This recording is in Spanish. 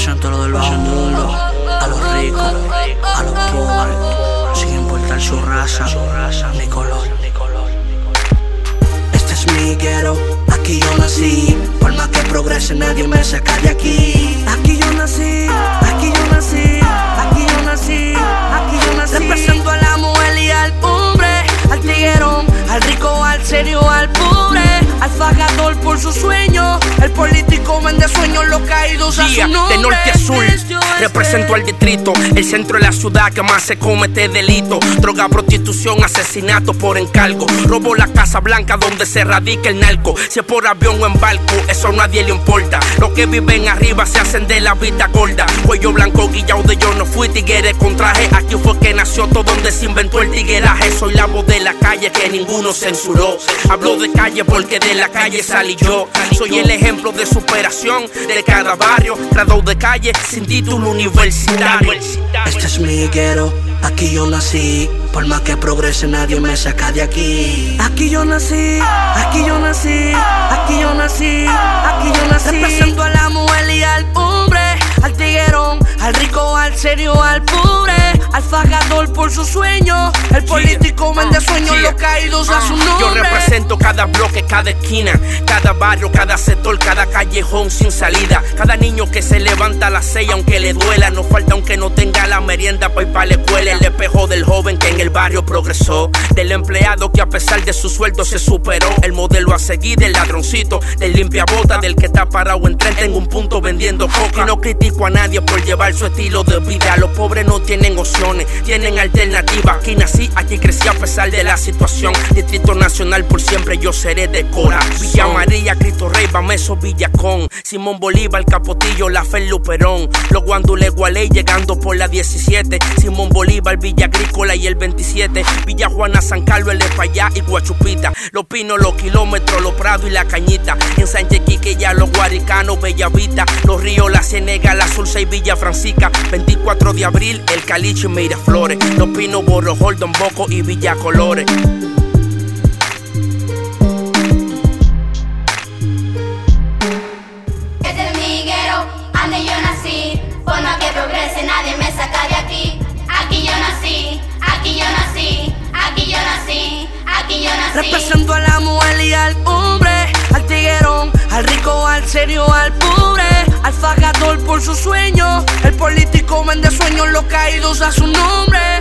Represento lo del a los ricos, a los pobres, sin importar su raza ni color. Este es mi guero, aquí yo nací. Por más que progrese, nadie me saca de aquí. Aquí yo nací, aquí yo nací, aquí yo nací, aquí yo nací. Represento a la mujer y al hombre, al tiguerón, al rico, al serio, al pobre, al fagador por su sueño, el político vende sueños, los caídos a su nombre. de norte a sur. Represento al distrito, el centro de la ciudad que más se comete delito. Droga, prostitución, asesinato por encargo. Robo la Casa Blanca donde se radica el narco. Si es por avión o en barco, eso a nadie le importa. Los que viven arriba se hacen de la vida gorda. Cuello blanco, guillao de yo no fui tigre con traje. Aquí fue que nació todo donde se inventó el tigueraje. Soy la voz de la calle que ninguno censuró. Hablo de calle porque de la calle salí yo. Soy el ejemplo de superación de cada barrio. Grado de calle sin título universitario. Este es mi guero, aquí yo nací. Por más que progrese, nadie me saca de aquí. Aquí yo nací, aquí yo nací, aquí yo nací, aquí yo nací. Represento a la mujer y al hombre, al tiguerón, al rico, al serio, al pobre, al fagador por su sueño. El político vende sueños, Yeah. los caídos a su nombre. Yo represento cada bloque, cada esquina, cada barrio, cada sector, cada callejón sin salida. Cada niño que se levanta a las seis aunque le duela. No falta aunque no tenga la merienda para ir para la escuela. El espejo del joven que en el barrio progresó. Del empleado que a pesar de su sueldo se superó. El modelo a seguir del ladroncito, del limpia bota, del que está parado en tren en un punto vendiendo coca. Y no critico a nadie por llevar su estilo de vida. Los pobres no tienen opciones, tienen alternativas. Aquí nací, aquí crecí a pesar de la situación. Distrito Nacional por siempre yo seré de Cora. Villa María, Cristo Rey, Bameso, Villacón. Simón Bolívar, Capotillo, La Fe, Luperón. Los Guandules, Gualey llegando por la 17. Simón Bolívar, Villa Agrícola y el 27. Villa Juana, San Carlos, El Espallá y Guachupita. Los Pinos, los kilómetros, los Prados y la Cañita. En Sánchez Quique ya los Guaricanos, Bellavista. Los Ríos, la Cienega, la Sursa y Villa Francisca. 24 de abril, El Caliche y Miraflores. Los Pinos, Borrojol, Don Boco y Villa Este es mi guero, ande yo nací. Por más que progrese, nadie me saca de aquí. Aquí yo nací, aquí yo nací, aquí yo nací, aquí yo nací. Represento a la mujer y al hombre, al tiguerón, al rico, al serio, al pobre, al fagador por su sueño. El político vende sueños, los caídos a su nombre.